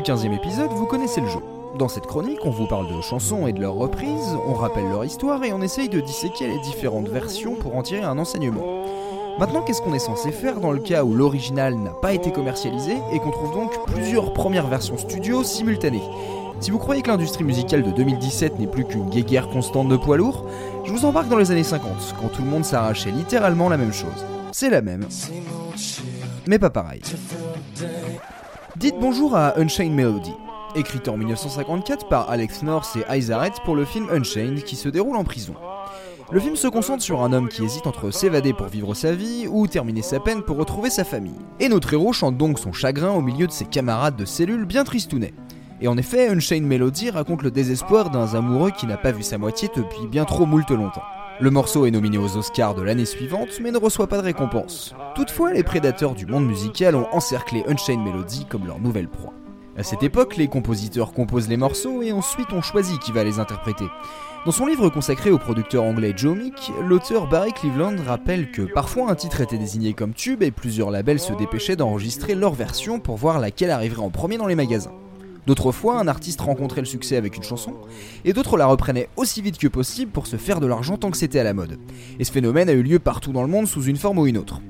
du 15e épisode, vous connaissez le jeu. Dans cette chronique, on vous parle de chansons et de leurs reprises, on rappelle leur histoire et on essaye de disséquer les différentes versions pour en tirer un enseignement. Maintenant, qu'est-ce qu'on est censé faire dans le cas où l'original n'a pas été commercialisé et qu'on trouve donc plusieurs premières versions studio simultanées? Si vous croyez que l'industrie musicale de 2017 n'est plus qu'une guéguerre constante de poids lourds, je vous embarque dans les années 50, quand tout le monde s'arrachait littéralement la même chose. C'est la même, mais pas pareil. Dites bonjour à Unchained Melody, écrite en 1954 par Alex North et Isaaret pour le film Unchained qui se déroule en prison. Le film se concentre sur un homme qui hésite entre s'évader pour vivre sa vie ou terminer sa peine pour retrouver sa famille. Et notre héros chante donc son chagrin au milieu de ses camarades de cellule bien tristounets. Et en effet, Unchained Melody raconte le désespoir d'un amoureux qui n'a pas vu sa moitié depuis bien trop moult longtemps. Le morceau est nominé aux Oscars de l'année suivante, mais ne reçoit pas de récompense. Toutefois, les prédateurs du monde musical ont encerclé Unchained Melody comme leur nouvelle proie. À cette époque, les compositeurs composent les morceaux et ensuite on choisit qui va les interpréter. Dans son livre consacré au producteur anglais Joe Meek, l'auteur Barry Cleveland rappelle que parfois un titre était désigné comme tube et plusieurs labels se dépêchaient d'enregistrer leur version pour voir laquelle arriverait en premier dans les magasins. D'autres fois, un artiste rencontrait le succès avec une chanson, et d'autres la reprenaient aussi vite que possible pour se faire de l'argent tant que c'était à la mode. Et ce phénomène a eu lieu partout dans le monde sous une forme ou une autre.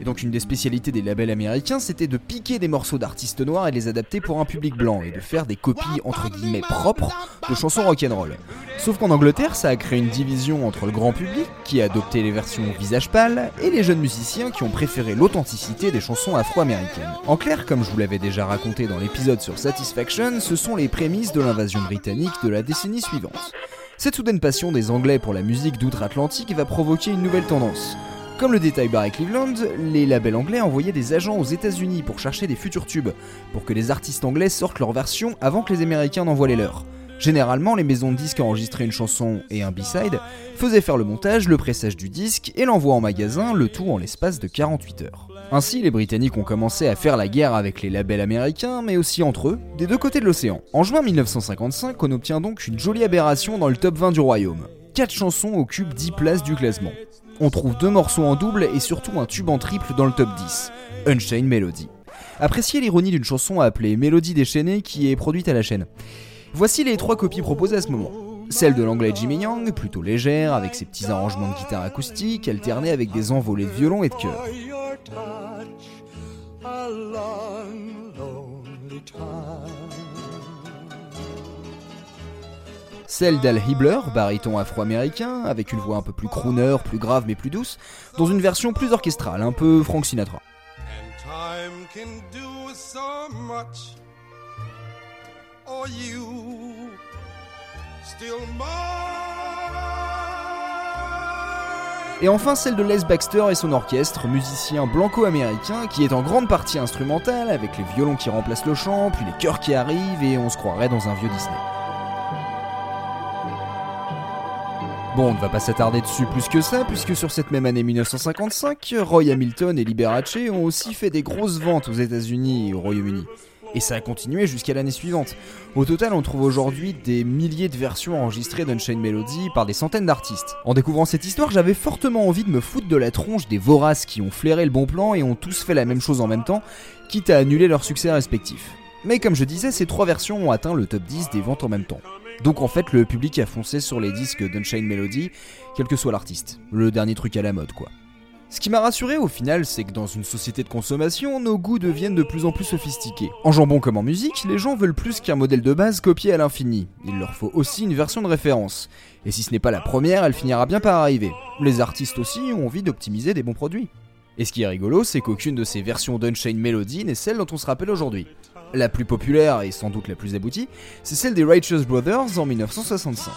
Et donc une des spécialités des labels américains, c'était de piquer des morceaux d'artistes noirs et les adapter pour un public blanc, et de faire des copies entre guillemets propres de chansons rock'n'roll. Sauf qu'en Angleterre, ça a créé une division entre le grand public, qui a adopté les versions visage pâle, et les jeunes musiciens qui ont préféré l'authenticité des chansons afro-américaines. En clair, comme je vous l'avais déjà raconté dans l'épisode sur Satisfaction, ce sont les prémices de l'invasion britannique de la décennie suivante. Cette soudaine passion des Anglais pour la musique d'outre-Atlantique va provoquer une nouvelle tendance. Comme le détail Barry Cleveland, les labels anglais envoyaient des agents aux États-Unis pour chercher des futurs tubes, pour que les artistes anglais sortent leur version avant que les Américains n'envoient les leurs. Généralement, les maisons de disques enregistraient une chanson et un B-side, faisaient faire le montage, le pressage du disque et l'envoi en magasin, le tout en l'espace de 48 heures. Ainsi, les Britanniques ont commencé à faire la guerre avec les labels américains, mais aussi entre eux, des deux côtés de l'océan. En juin 1955, on obtient donc une jolie aberration dans le top 20 du royaume. 4 chansons occupent 10 places du classement on trouve deux morceaux en double et surtout un tube en triple dans le top 10, Unchained Melody. Appréciez l'ironie d'une chanson appelée Mélodie déchaînée qui est produite à la chaîne. Voici les trois copies proposées à ce moment. Celle de l'anglais Jimmy Young, plutôt légère, avec ses petits arrangements de guitare acoustique, alternés avec des envolées de violon et de chœur. Celle d'Al Hibler, baryton afro-américain, avec une voix un peu plus crooner, plus grave mais plus douce, dans une version plus orchestrale, un peu Frank Sinatra. Et enfin celle de Les Baxter et son orchestre, musicien blanco-américain qui est en grande partie instrumental, avec les violons qui remplacent le chant, puis les chœurs qui arrivent, et on se croirait dans un vieux Disney. Bon, on ne va pas s'attarder dessus plus que ça, puisque sur cette même année 1955, Roy Hamilton et Liberace ont aussi fait des grosses ventes aux États-Unis et au Royaume-Uni. Et ça a continué jusqu'à l'année suivante. Au total, on trouve aujourd'hui des milliers de versions enregistrées d'Unchained Melody par des centaines d'artistes. En découvrant cette histoire, j'avais fortement envie de me foutre de la tronche des voraces qui ont flairé le bon plan et ont tous fait la même chose en même temps, quitte à annuler leurs succès respectifs. Mais comme je disais, ces trois versions ont atteint le top 10 des ventes en même temps. Donc en fait, le public a foncé sur les disques d'Unchained Melody, quel que soit l'artiste. Le dernier truc à la mode, quoi. Ce qui m'a rassuré au final, c'est que dans une société de consommation, nos goûts deviennent de plus en plus sophistiqués. En jambon comme en musique, les gens veulent plus qu'un modèle de base copié à l'infini. Il leur faut aussi une version de référence. Et si ce n'est pas la première, elle finira bien par arriver. Les artistes aussi ont envie d'optimiser des bons produits. Et ce qui est rigolo, c'est qu'aucune de ces versions d'Unchained Melody n'est celle dont on se rappelle aujourd'hui. La plus populaire et sans doute la plus aboutie, c'est celle des Righteous Brothers en 1965.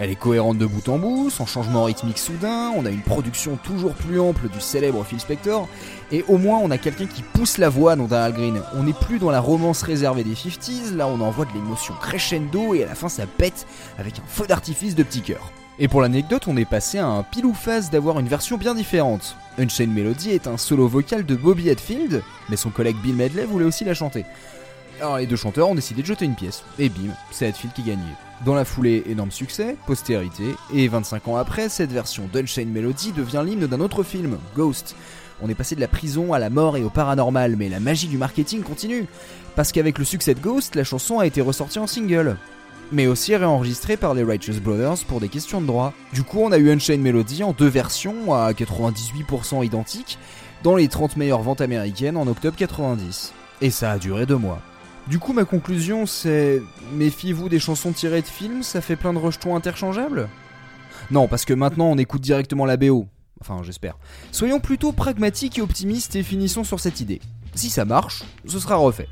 Elle est cohérente de bout en bout, sans changement rythmique soudain, on a une production toujours plus ample du célèbre Phil Spector, et au moins on a quelqu'un qui pousse la voix dans Al Green. On n'est plus dans la romance réservée des 50s, là on envoie de l'émotion crescendo et à la fin ça pète avec un feu d'artifice de petits cœurs. Et pour l'anecdote, on est passé à un pile ou face d'avoir une version bien différente. Unchained Melody est un solo vocal de Bobby Hetfield, mais son collègue Bill Medley voulait aussi la chanter. Alors les deux chanteurs ont décidé de jeter une pièce, et bim, c'est Hetfield qui gagnait. Dans la foulée, énorme succès, postérité, et 25 ans après, cette version d'Unchained Melody devient l'hymne d'un autre film, Ghost. On est passé de la prison à la mort et au paranormal, mais la magie du marketing continue. Parce qu'avec le succès de Ghost, la chanson a été ressortie en single. Mais aussi réenregistrée par les Righteous Brothers pour des questions de droit. Du coup, on a eu Unchained Melody en deux versions à 98% identiques, dans les 30 meilleures ventes américaines en octobre 90. Et ça a duré deux mois. Du coup, ma conclusion, c'est méfiez-vous des chansons tirées de films, ça fait plein de rejetons interchangeables? Non, parce que maintenant on écoute directement la BO. Enfin, j'espère. Soyons plutôt pragmatiques et optimistes et finissons sur cette idée. Si ça marche, ce sera refait.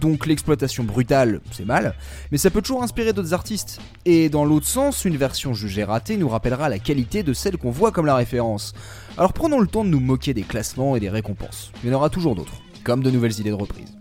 Donc l'exploitation brutale, c'est mal, mais ça peut toujours inspirer d'autres artistes. Et dans l'autre sens, une version jugée ratée nous rappellera la qualité de celle qu'on voit comme la référence. Alors prenons le temps de nous moquer des classements et des récompenses. Il y en aura toujours d'autres, comme de nouvelles idées de reprise.